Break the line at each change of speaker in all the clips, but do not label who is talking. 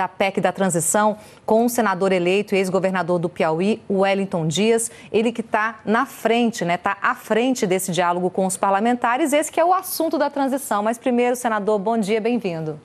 da PEC da transição com o senador eleito e ex-governador do Piauí, Wellington Dias. Ele que está na frente, né? Está à frente desse diálogo com os parlamentares. Esse que é o assunto da transição. Mas primeiro, senador, bom dia, bem-vindo.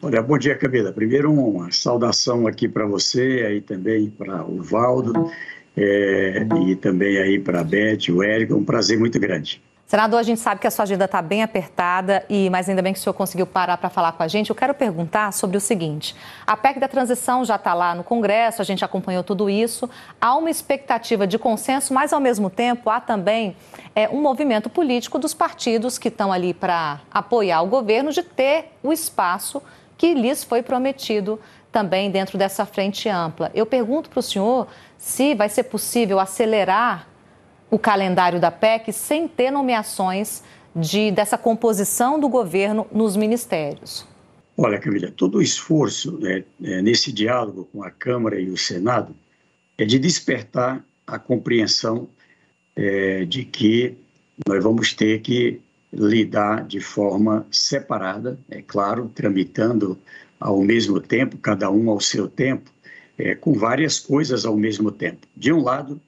Olha, bom dia, Camila. Primeiro, uma saudação aqui para você, aí também para o Valdo, é, e também aí para a Beth, o Érico. É um prazer muito grande.
Senador, a gente sabe que a sua agenda está bem apertada, e mas ainda bem que o senhor conseguiu parar para falar com a gente. Eu quero perguntar sobre o seguinte: a PEC da transição já está lá no Congresso, a gente acompanhou tudo isso. Há uma expectativa de consenso, mas ao mesmo tempo há também é, um movimento político dos partidos que estão ali para apoiar o governo de ter o espaço que lhes foi prometido também dentro dessa frente ampla. Eu pergunto para o senhor se vai ser possível acelerar o calendário da PEC sem ter nomeações de, dessa composição do governo nos ministérios?
Olha, Camila, todo o esforço né, é, nesse diálogo com a Câmara e o Senado é de despertar a compreensão é, de que nós vamos ter que lidar de forma separada, é claro, tramitando ao mesmo tempo, cada um ao seu tempo, é, com várias coisas ao mesmo tempo. De um lado,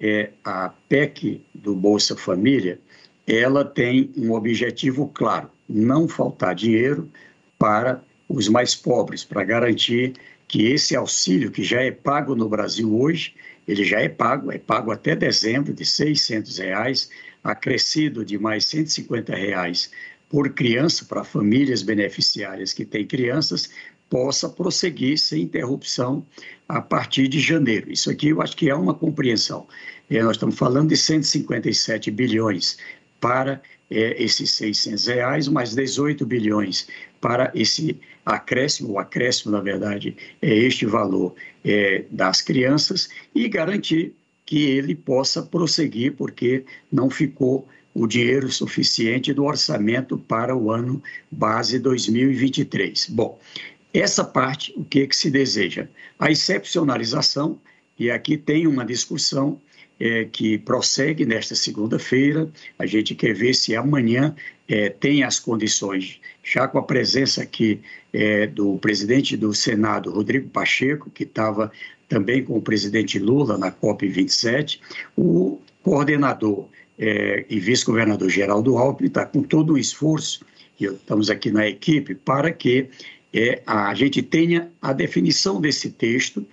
é, a PEC do Bolsa Família, ela tem um objetivo claro: não faltar dinheiro para os mais pobres, para garantir que esse auxílio que já é pago no Brasil hoje, ele já é pago, é pago até dezembro de 600 reais, acrescido de mais 150 reais por criança para famílias beneficiárias que têm crianças, possa prosseguir sem interrupção a partir de janeiro. Isso aqui eu acho que é uma compreensão. É, nós estamos falando de 157 bilhões para é, esses 600 reais, mais 18 bilhões para esse acréscimo, o acréscimo, na verdade, é este valor é, das crianças e garantir que ele possa prosseguir, porque não ficou o dinheiro suficiente do orçamento para o ano base 2023. Bom, essa parte, o que, que se deseja? A excepcionalização, e aqui tem uma discussão é, que prossegue nesta segunda-feira. A gente quer ver se amanhã é, tem as condições, já com a presença aqui é, do presidente do Senado, Rodrigo Pacheco, que estava também com o presidente Lula na COP27, o coordenador é, e vice-governador Geraldo Alckmin está com todo o esforço, e estamos aqui na equipe, para que é, a gente tenha a definição desse texto,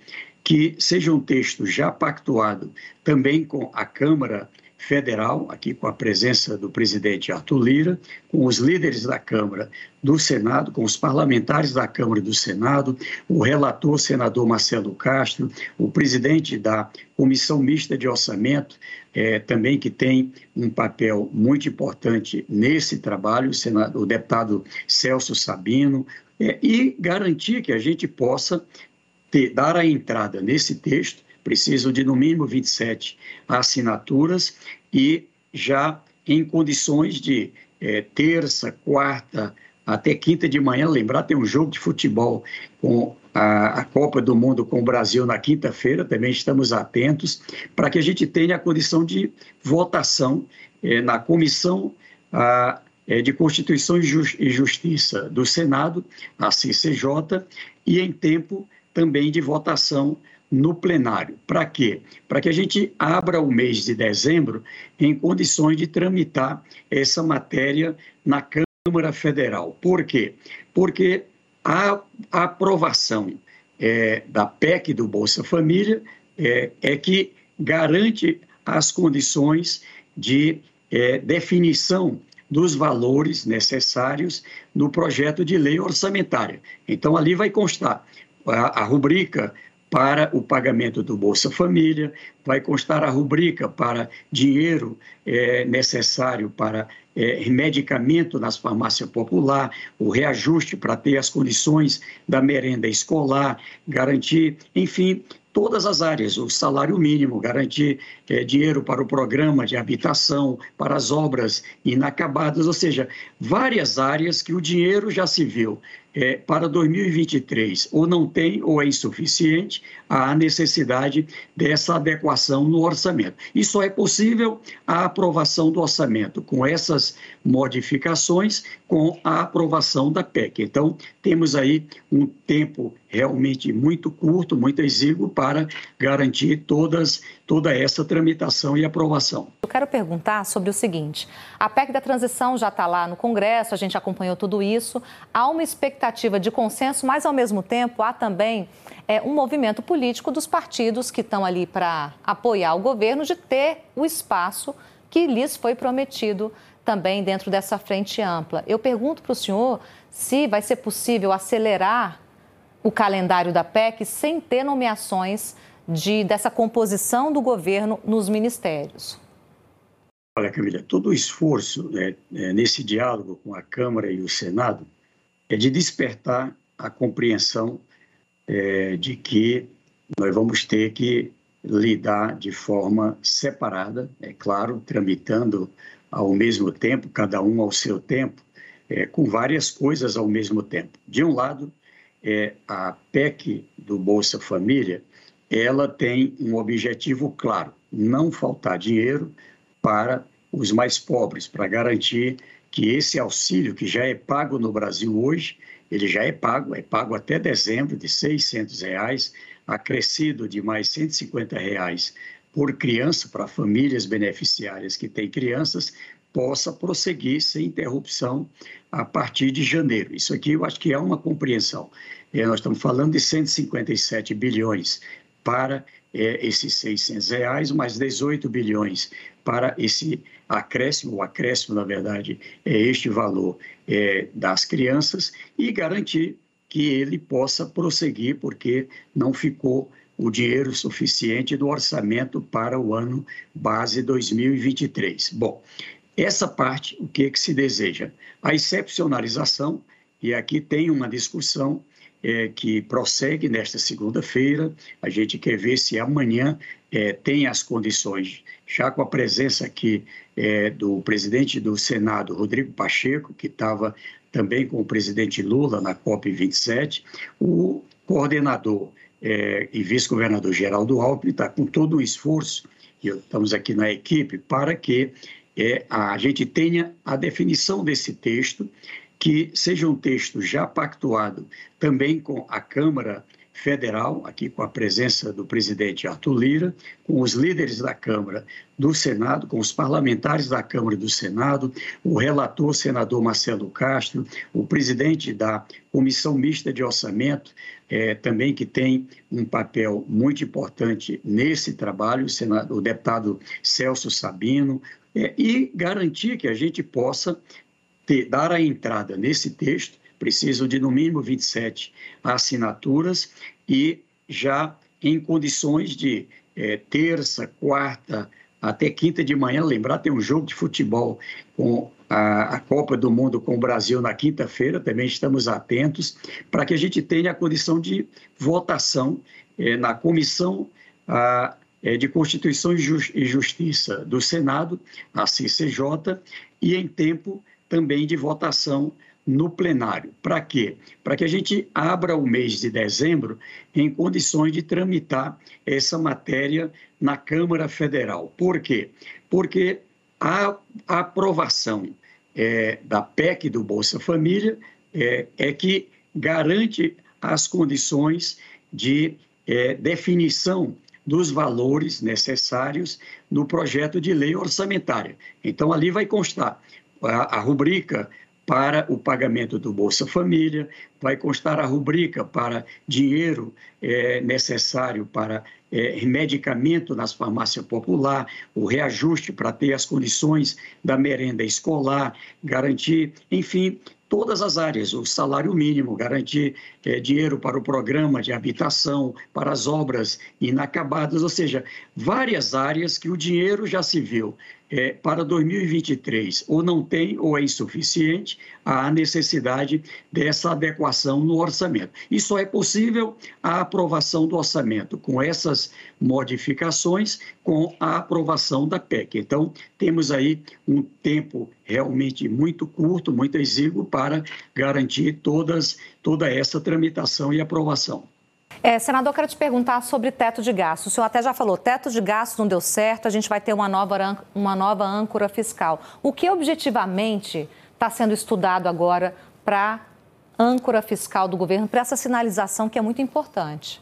que seja um texto já pactuado também com a Câmara Federal, aqui com a presença do presidente Arthur Lira, com os líderes da Câmara, do Senado, com os parlamentares da Câmara e do Senado, o relator, senador Marcelo Castro, o presidente da Comissão Mista de Orçamento, é, também que tem um papel muito importante nesse trabalho, o, o deputado Celso Sabino, é, e garantir que a gente possa ter, dar a entrada nesse texto, precisam de no mínimo 27 assinaturas e já em condições de é, terça, quarta, até quinta de manhã, lembrar, tem um jogo de futebol com a, a Copa do Mundo com o Brasil na quinta-feira, também estamos atentos, para que a gente tenha a condição de votação é, na comissão a, é, de Constituição e Justiça do Senado, a CCJ, e em tempo também de votação no plenário. Para quê? Para que a gente abra o mês de dezembro em condições de tramitar essa matéria na Câmara Federal. Por quê? Porque a, aprovação é, da PEC do Bolsa Família é, é que garante as condições de é, definição dos valores necessários no projeto de lei orçamentária. Então, ali vai constar a, a rubrica para o pagamento do Bolsa Família, vai constar a rubrica para dinheiro é, necessário para é, medicamento nas farmácias popular, o reajuste para ter as condições da merenda escolar, garantir, enfim, todas as áreas, o salário mínimo, garantir é, dinheiro para o programa de habitação, para as obras inacabadas, ou seja, várias áreas que o dinheiro já se viu é, para 2023 ou não tem ou é insuficiente, há necessidade dessa adequação no orçamento. E só é possível a aprovação do orçamento com essas modificações, com a aprovação da PEC. Então, temos aí um tempo realmente muito curto, muito exíguo para garantir todas, toda essa tramitação e aprovação.
Eu quero perguntar sobre o seguinte: a PEC da transição já está lá no Congresso, a gente acompanhou tudo isso. Há uma expectativa de consenso, mas ao mesmo tempo há também é, um movimento político dos partidos que estão ali para apoiar o governo de ter o espaço que lhes foi prometido também dentro dessa frente ampla. Eu pergunto para o senhor se vai ser possível acelerar o calendário da PEC sem ter nomeações de, dessa composição do governo nos ministérios.
Olha, Camila, todo o esforço né, é, nesse diálogo com a Câmara e o Senado é de despertar a compreensão é, de que nós vamos ter que lidar de forma separada, é claro, tramitando ao mesmo tempo, cada um ao seu tempo, é, com várias coisas ao mesmo tempo. De um lado, é, a PEC do Bolsa Família, ela tem um objetivo claro: não faltar dinheiro para os mais pobres, para garantir que esse auxílio que já é pago no Brasil hoje, ele já é pago, é pago até dezembro de 600 reais, acrescido de mais 150 reais por criança para famílias beneficiárias que têm crianças, possa prosseguir sem interrupção a partir de janeiro. Isso aqui eu acho que é uma compreensão. É, nós estamos falando de 157 bilhões para é, esses 600 reais, mais 18 bilhões para esse acréscimo, o acréscimo, na verdade, é este valor é, das crianças e garantir que ele possa prosseguir, porque não ficou o dinheiro suficiente do orçamento para o ano base 2023. Bom, essa parte, o que, é que se deseja? A excepcionalização, e aqui tem uma discussão é, que prossegue nesta segunda-feira. A gente quer ver se amanhã é, tem as condições, já com a presença aqui é, do presidente do Senado, Rodrigo Pacheco, que estava também com o presidente Lula na COP27, o coordenador é, e vice-governador Geraldo Alckmin está com todo o esforço, e estamos aqui na equipe, para que é, a gente tenha a definição desse texto, que seja um texto já pactuado também com a Câmara Federal, aqui com a presença do presidente Arthur Lira, com os líderes da Câmara do Senado, com os parlamentares da Câmara e do Senado, o relator senador Marcelo Castro, o presidente da Comissão Mista de Orçamento, é, também que tem um papel muito importante nesse trabalho, o, o deputado Celso Sabino, é, e garantir que a gente possa ter, dar a entrada nesse texto, precisam de no mínimo 27 assinaturas e já em condições de é, terça, quarta, até quinta de manhã, lembrar, tem um jogo de futebol com a, a Copa do Mundo com o Brasil na quinta-feira, também estamos atentos, para que a gente tenha a condição de votação é, na comissão a, é, de Constituição e Justiça do Senado, a CCJ, e em tempo também de votação no plenário. Para quê? Para que a gente abra o mês de dezembro em condições de tramitar essa matéria na Câmara Federal. Por quê? Porque a aprovação é, da PEC do Bolsa Família é, é que garante as condições de é, definição dos valores necessários no projeto de lei orçamentária. Então, ali vai constar a, a rubrica para o pagamento do Bolsa Família, vai constar a rubrica para dinheiro é, necessário para é, medicamento nas farmácias popular, o reajuste para ter as condições da merenda escolar, garantir, enfim, todas as áreas, o salário mínimo, garantir é, dinheiro para o programa de habitação, para as obras inacabadas, ou seja, várias áreas que o dinheiro já se viu é, para 2023 ou não tem ou é insuficiente a necessidade dessa adequação no orçamento. E só é possível a aprovação do orçamento com essas modificações, com a aprovação da PEC. Então, temos aí um tempo realmente muito curto, muito exíguo para garantir todas, toda essa tramitação e aprovação.
É, senador, quero te perguntar sobre teto de gastos. O senhor até já falou, teto de gastos não deu certo, a gente vai ter uma nova, uma nova âncora fiscal. O que objetivamente está sendo estudado agora para âncora fiscal do governo, para essa sinalização que é muito importante?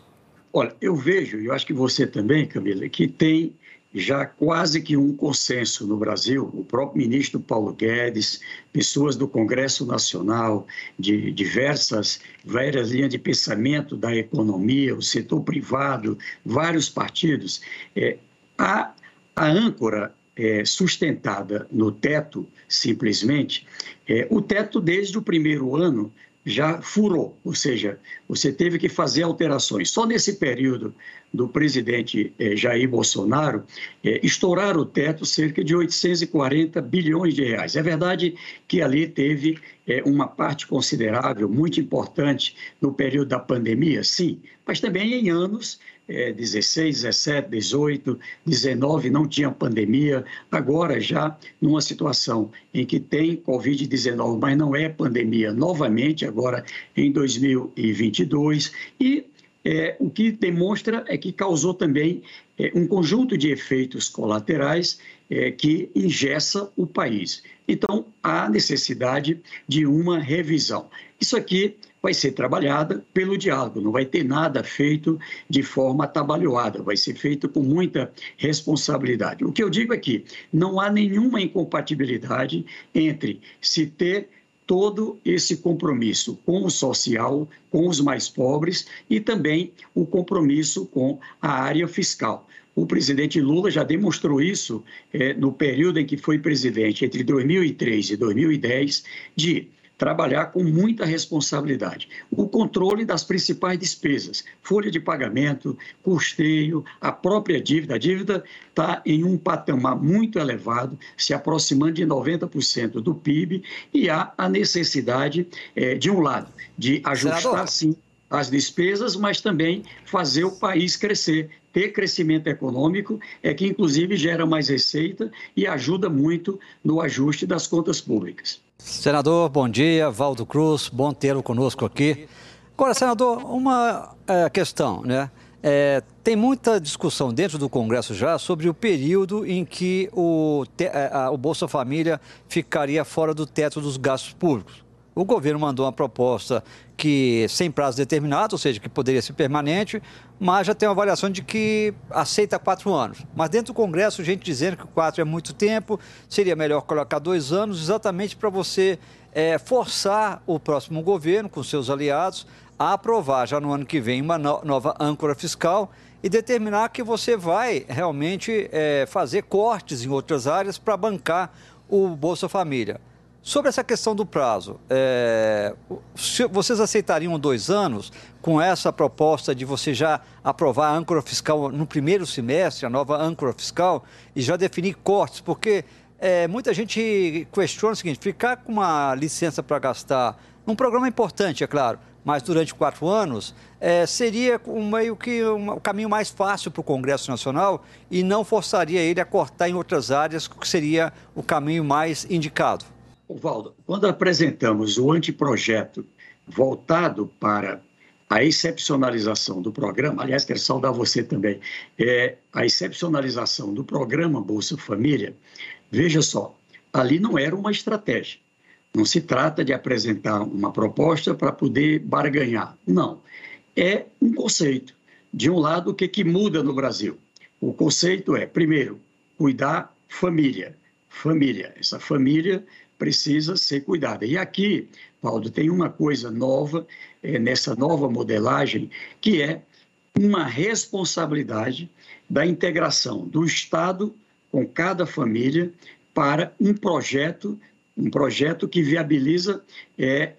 Olha, eu vejo, e eu acho que você também, Camila, que tem já quase que um consenso no Brasil, o próprio ministro Paulo Guedes, pessoas do Congresso Nacional, de diversas, várias linhas de pensamento da economia, o setor privado, vários partidos, é, a, a âncora é, sustentada no teto, simplesmente, é, o teto desde o primeiro ano já furou, ou seja, você teve que fazer alterações. Só nesse período do presidente eh, Jair Bolsonaro, eh, estouraram o teto cerca de 840 bilhões de reais. É verdade que ali teve eh, uma parte considerável, muito importante, no período da pandemia, sim, mas também em anos 16, 17, 18, 19 não tinha pandemia, agora já numa situação em que tem Covid-19, mas não é pandemia novamente, agora em 2022, e é, o que demonstra é que causou também é, um conjunto de efeitos colaterais é, que ingessa o país. Então, há necessidade de uma revisão. Isso aqui vai ser trabalhada pelo diálogo, não vai ter nada feito de forma atabalhoada, vai ser feito com muita responsabilidade. O que eu digo é que não há nenhuma incompatibilidade entre se ter todo esse compromisso com o social, com os mais pobres e também o compromisso com a área fiscal. O presidente Lula já demonstrou isso é, no período em que foi presidente, entre 2003 e 2010, de trabalhar com muita responsabilidade. O controle das principais despesas, folha de pagamento, custeio, a própria dívida. A dívida está em um patamar muito elevado, se aproximando de 90% do PIB, e há a necessidade, é, de um lado, de ajustar, Senador. sim, as despesas, mas também fazer o país crescer. Ter crescimento econômico é que, inclusive, gera mais receita e ajuda muito no ajuste das contas públicas.
Senador, bom dia. Valdo Cruz, bom tê-lo conosco aqui. Agora, senador, uma é, questão, né? É, tem muita discussão dentro do Congresso já sobre o período em que o, te, é, a, o Bolsa Família ficaria fora do teto dos gastos públicos. O governo mandou uma proposta que sem prazo determinado, ou seja, que poderia ser permanente, mas já tem uma avaliação de que aceita quatro anos. Mas dentro do Congresso, gente dizendo que quatro é muito tempo, seria melhor colocar dois anos, exatamente para você é, forçar o próximo governo, com seus aliados, a aprovar já no ano que vem uma no nova âncora fiscal e determinar que você vai realmente é, fazer cortes em outras áreas para bancar o Bolsa Família. Sobre essa questão do prazo, é, vocês aceitariam dois anos com essa proposta de você já aprovar a âncora fiscal no primeiro semestre, a nova âncora fiscal, e já definir cortes? Porque é, muita gente questiona o seguinte: ficar com uma licença para gastar num programa importante, é claro, mas durante quatro anos, é, seria um, meio que um, o caminho mais fácil para o Congresso Nacional e não forçaria ele a cortar em outras áreas, que seria o caminho mais indicado.
Valdo, quando apresentamos o anteprojeto voltado para a excepcionalização do programa, aliás, quero saudar você também, é, a excepcionalização do programa Bolsa Família, veja só, ali não era uma estratégia. Não se trata de apresentar uma proposta para poder barganhar. Não. É um conceito. De um lado, o que, que muda no Brasil? O conceito é, primeiro, cuidar família. Família. Essa família precisa ser cuidada. E aqui, Paulo, tem uma coisa nova é, nessa nova modelagem, que é uma responsabilidade da integração do Estado com cada família para um projeto um projeto que viabiliza é,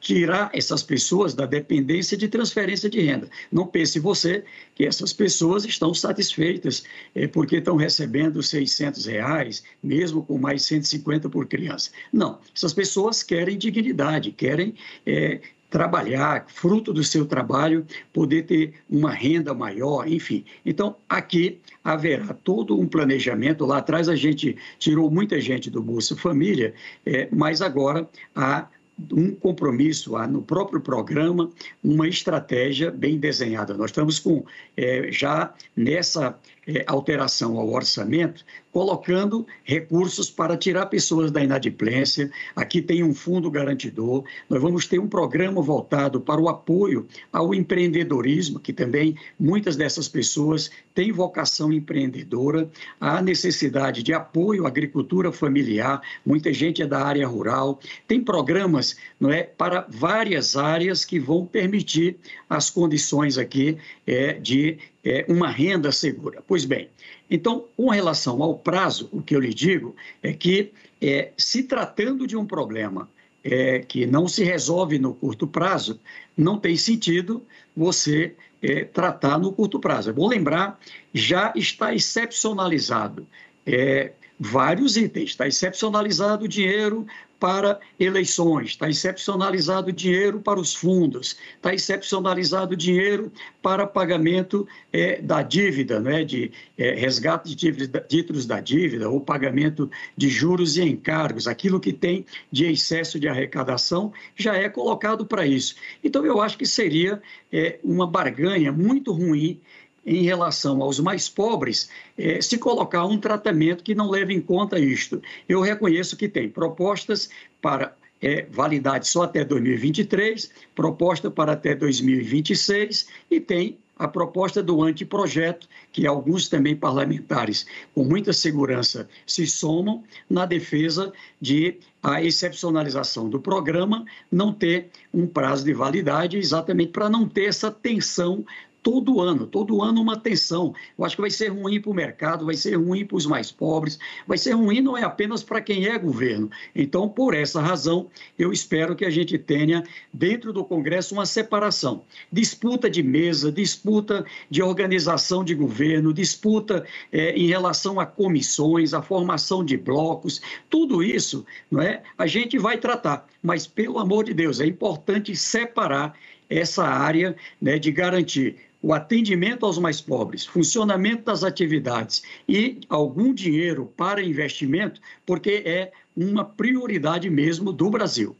tirar essas pessoas da dependência de transferência de renda. Não pense você que essas pessoas estão satisfeitas é, porque estão recebendo 600 reais, mesmo com mais 150 por criança. Não, essas pessoas querem dignidade, querem é, trabalhar, fruto do seu trabalho, poder ter uma renda maior, enfim. Então, aqui haverá todo um planejamento. Lá atrás a gente tirou muita gente do Bolsa Família, é, mas agora há um compromisso, há no próprio programa uma estratégia bem desenhada. Nós estamos com é, já nessa é, alteração ao orçamento, colocando recursos para tirar pessoas da inadimplência. Aqui tem um fundo garantidor. Nós vamos ter um programa voltado para o apoio ao empreendedorismo, que também muitas dessas pessoas têm vocação empreendedora. Há necessidade de apoio à agricultura familiar, muita gente é da área rural. Tem programas não é, para várias áreas que vão permitir as condições aqui é, de é, uma renda segura. Pois bem, então, com relação ao prazo, o que eu lhe digo é que, é, se tratando de um problema é, que não se resolve no curto prazo, não tem sentido você é, tratar no curto prazo. É bom lembrar, já está excepcionalizado é, vários itens. Está excepcionalizado o dinheiro para eleições, está excepcionalizado dinheiro para os fundos, está excepcionalizado dinheiro para pagamento é, da dívida, né, de é, resgate de títulos da dívida ou pagamento de juros e encargos. Aquilo que tem de excesso de arrecadação já é colocado para isso. Então, eu acho que seria é, uma barganha muito ruim em relação aos mais pobres, é, se colocar um tratamento que não leve em conta isto. Eu reconheço que tem propostas para é, validade só até 2023, proposta para até 2026 e tem a proposta do anteprojeto, que alguns também parlamentares, com muita segurança, se somam na defesa de a excepcionalização do programa não ter um prazo de validade, exatamente para não ter essa tensão todo ano, todo ano uma tensão. Eu acho que vai ser ruim para o mercado, vai ser ruim para os mais pobres, vai ser ruim não é apenas para quem é governo. Então, por essa razão, eu espero que a gente tenha dentro do Congresso uma separação. Disputa de mesa, disputa de organização de governo, disputa é, em relação a comissões, a formação de blocos, tudo isso não é, a gente vai tratar. Mas, pelo amor de Deus, é importante separar essa área né, de garantir o atendimento aos mais pobres, funcionamento das atividades e algum dinheiro para investimento, porque é uma prioridade mesmo do Brasil.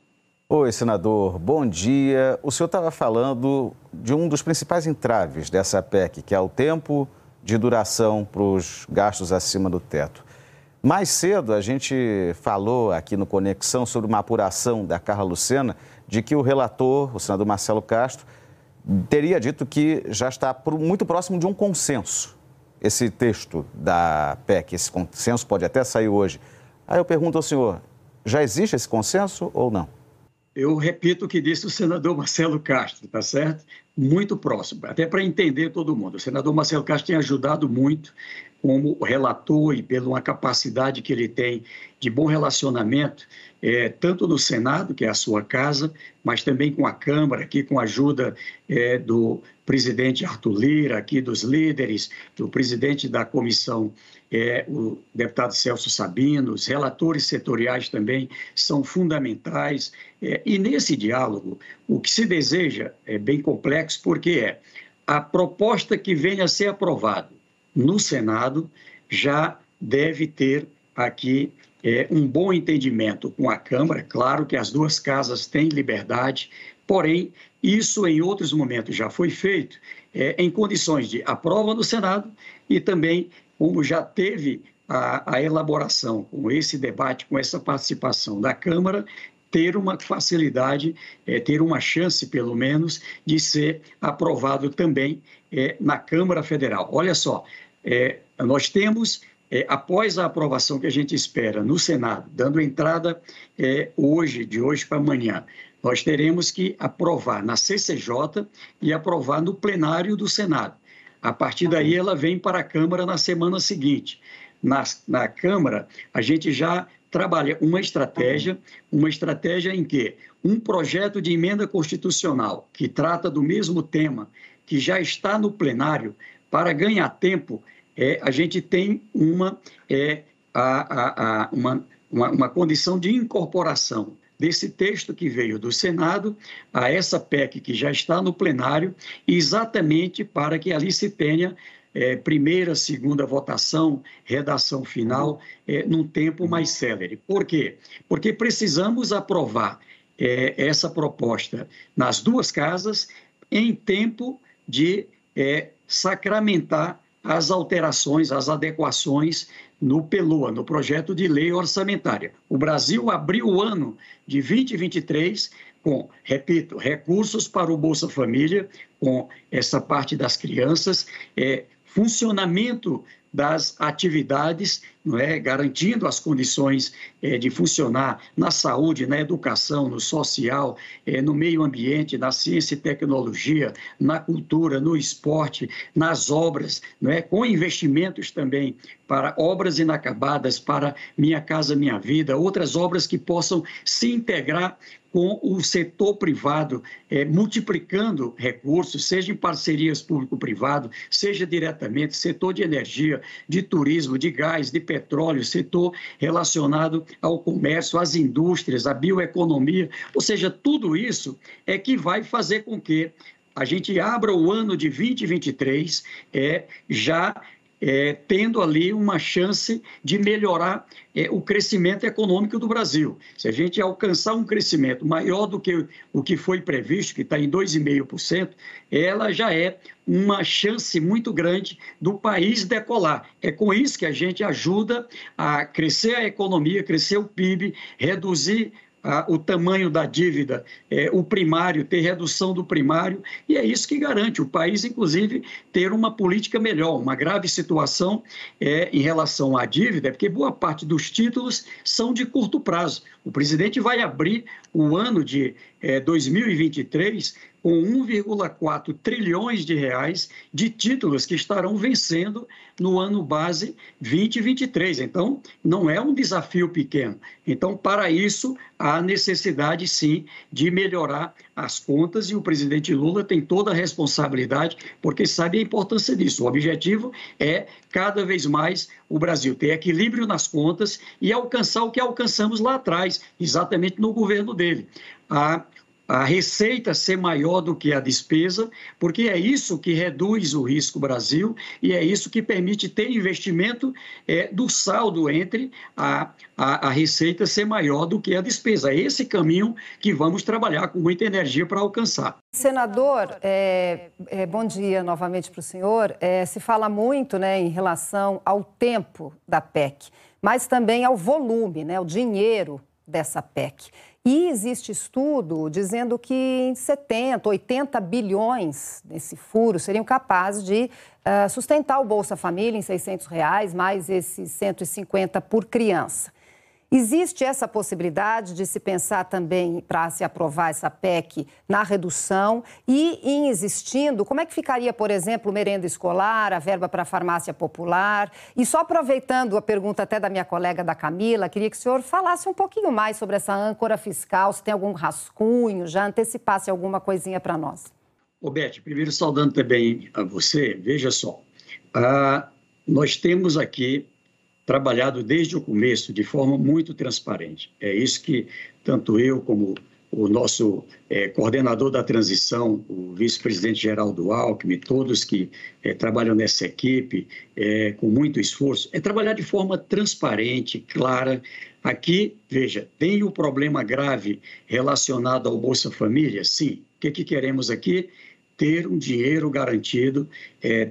Oi, senador, bom dia. O senhor estava falando de um dos principais entraves dessa PEC, que é o tempo de duração para os gastos acima do teto. Mais cedo, a gente falou aqui no Conexão sobre uma apuração da Carla Lucena de que o relator, o senador Marcelo Castro, teria dito que já está muito próximo de um consenso. Esse texto da PEC, esse consenso pode até sair hoje. Aí eu pergunto ao senhor, já existe esse consenso ou não?
Eu repito o que disse o senador Marcelo Castro, tá certo? Muito próximo, até para entender todo mundo. O senador Marcelo Castro tem ajudado muito como relator e pela uma capacidade que ele tem de bom relacionamento, é, tanto no Senado, que é a sua casa, mas também com a Câmara, aqui com a ajuda é, do presidente Arthur Lira, aqui dos líderes, do presidente da comissão, é, o deputado Celso Sabino, os relatores setoriais também são fundamentais. É, e nesse diálogo, o que se deseja é bem complexo, porque é a proposta que venha a ser aprovada no Senado já deve ter aqui é, um bom entendimento com a Câmara. Claro que as duas casas têm liberdade, porém, isso em outros momentos já foi feito é, em condições de aprova no Senado e também, como já teve a, a elaboração com esse debate, com essa participação da Câmara, ter uma facilidade, é, ter uma chance, pelo menos, de ser aprovado também é, na Câmara Federal. Olha só, é, nós temos, é, após a aprovação que a gente espera no Senado, dando entrada é, hoje, de hoje para amanhã, nós teremos que aprovar na CCJ e aprovar no plenário do Senado. A partir daí, ela vem para a Câmara na semana seguinte. Na, na Câmara, a gente já trabalha uma estratégia, uma estratégia em que um projeto de emenda constitucional que trata do mesmo tema, que já está no plenário, para ganhar tempo, é, a gente tem uma, é, a, a, a, uma, uma, uma condição de incorporação desse texto que veio do Senado a essa PEC que já está no plenário, exatamente para que ali se tenha é, primeira, segunda votação, redação final, é, num tempo mais célere. Por quê? Porque precisamos aprovar é, essa proposta nas duas casas em tempo de é, sacramentar as alterações, as adequações no PELOA, no projeto de lei orçamentária. O Brasil abriu o ano de 2023 com, repito, recursos para o Bolsa Família, com essa parte das crianças, é, funcionamento das atividades, não é? garantindo as condições é, de funcionar na saúde, na educação, no social, é, no meio ambiente, na ciência e tecnologia, na cultura, no esporte, nas obras, não é? com investimentos também para obras inacabadas, para Minha Casa Minha Vida, outras obras que possam se integrar com o setor privado, é, multiplicando recursos, seja em parcerias público-privado, seja diretamente, setor de energia, de turismo, de gás, de petróleo, setor relacionado ao comércio, às indústrias, à bioeconomia, ou seja, tudo isso é que vai fazer com que a gente abra o ano de 2023 é, já é, tendo ali uma chance de melhorar é, o crescimento econômico do Brasil. Se a gente alcançar um crescimento maior do que o que foi previsto, que está em 2,5%, ela já é uma chance muito grande do país decolar. É com isso que a gente ajuda a crescer a economia, crescer o PIB, reduzir o tamanho da dívida, é, o primário, ter redução do primário, e é isso que garante o país, inclusive, ter uma política melhor. Uma grave situação é, em relação à dívida, é porque boa parte dos títulos são de curto prazo. O presidente vai abrir o ano de é, 2023 com 1,4 trilhões de reais de títulos que estarão vencendo no ano base 2023. Então, não é um desafio pequeno. Então, para isso, há necessidade, sim, de melhorar as contas e o presidente Lula tem toda a responsabilidade, porque sabe a importância disso. O objetivo é, cada vez mais, o Brasil ter equilíbrio nas contas e alcançar o que alcançamos lá atrás, exatamente no governo dele. A a receita ser maior do que a despesa, porque é isso que reduz o risco Brasil e é isso que permite ter investimento é, do saldo entre a, a, a, receita ser maior do que a despesa. É esse caminho que vamos trabalhar com muita energia para alcançar.
Senador, é, é, bom dia novamente para o senhor. É, se fala muito né, em relação ao tempo da PEC, mas também ao volume, né, o dinheiro dessa PEC. E existe estudo dizendo que em 70, 80 bilhões nesse furo seriam capazes de uh, sustentar o Bolsa Família em 600 reais, mais esses 150 por criança. Existe essa possibilidade de se pensar também, para se aprovar essa PEC, na redução e, em existindo, como é que ficaria, por exemplo, merenda escolar, a verba para a farmácia popular? E só aproveitando a pergunta até da minha colega da Camila, queria que o senhor falasse um pouquinho mais sobre essa âncora fiscal, se tem algum rascunho, já antecipasse alguma coisinha para nós.
Beth, primeiro saudando também a você, veja só, ah, nós temos aqui trabalhado desde o começo de forma muito transparente. É isso que tanto eu como o nosso é, coordenador da transição, o vice-presidente Geraldo Alckmin, todos que é, trabalham nessa equipe é, com muito esforço, é trabalhar de forma transparente, clara. Aqui, veja, tem o um problema grave relacionado ao Bolsa Família? Sim. O que, que queremos aqui? Ter um dinheiro garantido,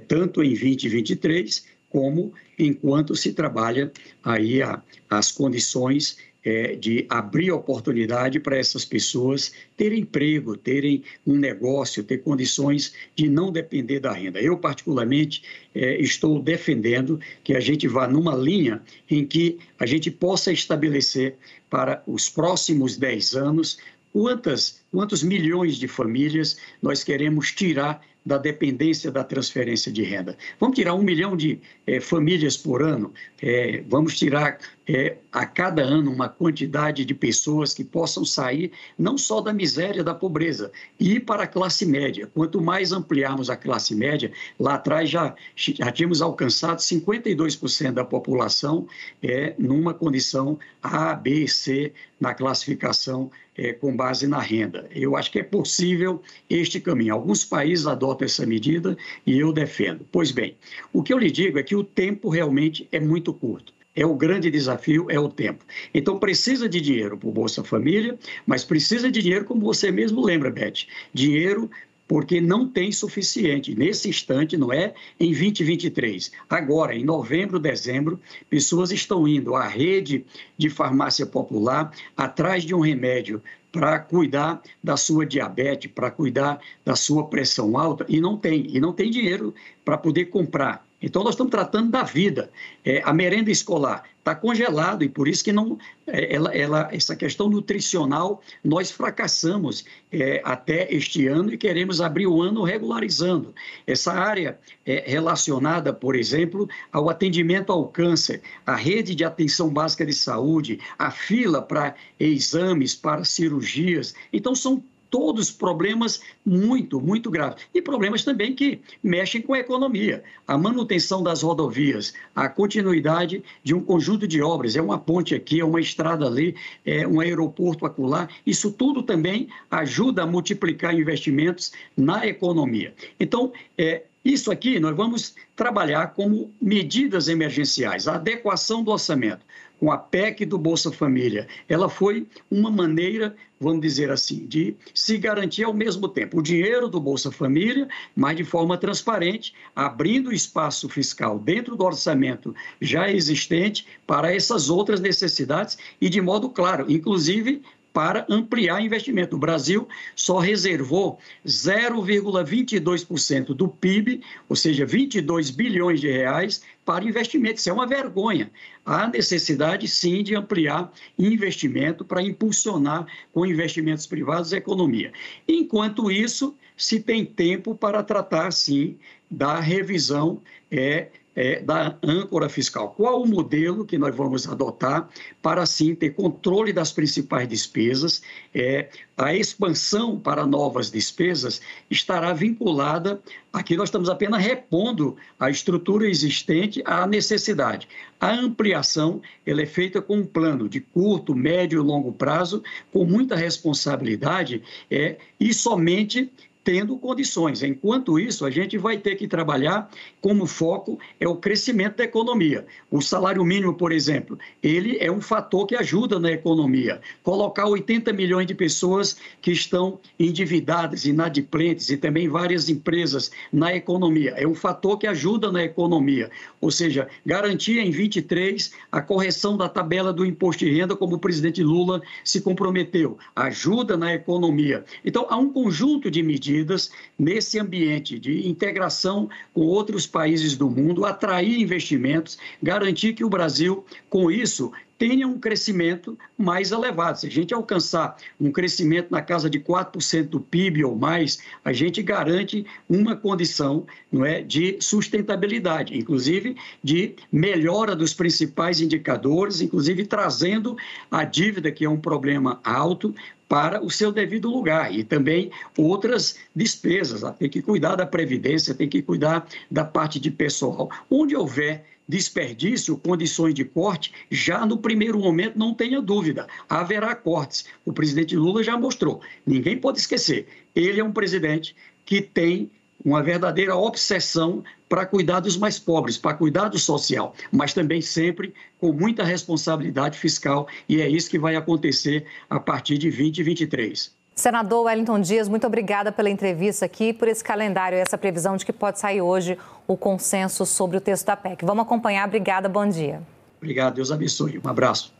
tanto em 2023 como enquanto se trabalha aí a, as condições é, de abrir oportunidade para essas pessoas terem emprego, terem um negócio, ter condições de não depender da renda. Eu, particularmente, é, estou defendendo que a gente vá numa linha em que a gente possa estabelecer para os próximos 10 anos quantas, quantos milhões de famílias nós queremos tirar da dependência da transferência de renda. Vamos tirar um milhão de é, famílias por ano, é, vamos tirar é, a cada ano uma quantidade de pessoas que possam sair não só da miséria, da pobreza, e ir para a classe média. Quanto mais ampliarmos a classe média, lá atrás já, já tínhamos alcançado 52% da população é, numa condição A, B, C na classificação é, com base na renda. Eu acho que é possível este caminho. Alguns países adotam essa medida e eu defendo. Pois bem, o que eu lhe digo é que o tempo realmente é muito curto. É o grande desafio, é o tempo. Então precisa de dinheiro para o Bolsa Família, mas precisa de dinheiro, como você mesmo lembra, Beth, dinheiro porque não tem suficiente. Nesse instante, não é em 2023. Agora, em novembro, dezembro, pessoas estão indo à rede de farmácia popular atrás de um remédio para cuidar da sua diabetes, para cuidar da sua pressão alta, e não tem, e não tem dinheiro para poder comprar. Então, nós estamos tratando da vida. É, a merenda escolar está congelado e por isso que não, é, ela, ela, essa questão nutricional nós fracassamos é, até este ano e queremos abrir o ano regularizando. Essa área é relacionada, por exemplo, ao atendimento ao câncer, a rede de atenção básica de saúde, a fila para exames, para cirurgias. Então, são todos problemas muito, muito graves. E problemas também que mexem com a economia. A manutenção das rodovias, a continuidade de um conjunto de obras, é uma ponte aqui, é uma estrada ali, é um aeroporto acolá. Isso tudo também ajuda a multiplicar investimentos na economia. Então, é, isso aqui nós vamos trabalhar como medidas emergenciais, a adequação do orçamento com a PEC do Bolsa Família. Ela foi uma maneira, vamos dizer assim, de se garantir ao mesmo tempo o dinheiro do Bolsa Família, mas de forma transparente, abrindo espaço fiscal dentro do orçamento já existente para essas outras necessidades e de modo claro, inclusive para ampliar investimento. O Brasil só reservou 0,22% do PIB, ou seja, 22 bilhões de reais, para investimento. Isso é uma vergonha. Há necessidade, sim, de ampliar investimento para impulsionar com investimentos privados a economia. Enquanto isso, se tem tempo para tratar, sim, da revisão é, é, da âncora fiscal. Qual o modelo que nós vamos adotar para, assim, ter controle das principais despesas? É, a expansão para novas despesas estará vinculada, aqui nós estamos apenas repondo a estrutura existente à necessidade. A ampliação ela é feita com um plano de curto, médio e longo prazo, com muita responsabilidade é, e somente tendo condições. Enquanto isso, a gente vai ter que trabalhar como foco é o crescimento da economia. O salário mínimo, por exemplo, ele é um fator que ajuda na economia. Colocar 80 milhões de pessoas que estão endividadas, inadimplentes e também várias empresas na economia é um fator que ajuda na economia. Ou seja, garantir em 23 a correção da tabela do imposto de renda, como o presidente Lula se comprometeu, ajuda na economia. Então, há um conjunto de medidas medidas nesse ambiente de integração com outros países do mundo, atrair investimentos, garantir que o Brasil, com isso, tenha um crescimento mais elevado. Se a gente alcançar um crescimento na casa de 4% do PIB ou mais, a gente garante uma condição não é, de sustentabilidade, inclusive de melhora dos principais indicadores, inclusive trazendo a dívida, que é um problema alto, para o seu devido lugar e também outras despesas. Tem que cuidar da previdência, tem que cuidar da parte de pessoal. Onde houver desperdício, condições de corte, já no primeiro momento, não tenha dúvida, haverá cortes. O presidente Lula já mostrou. Ninguém pode esquecer. Ele é um presidente que tem uma verdadeira obsessão para cuidar dos mais pobres, para cuidar do social, mas também sempre com muita responsabilidade fiscal, e é isso que vai acontecer a partir de 2023.
Senador Wellington Dias, muito obrigada pela entrevista aqui, por esse calendário e essa previsão de que pode sair hoje o consenso sobre o texto da PEC. Vamos acompanhar. Obrigada, bom dia.
Obrigado, Deus abençoe. Um abraço.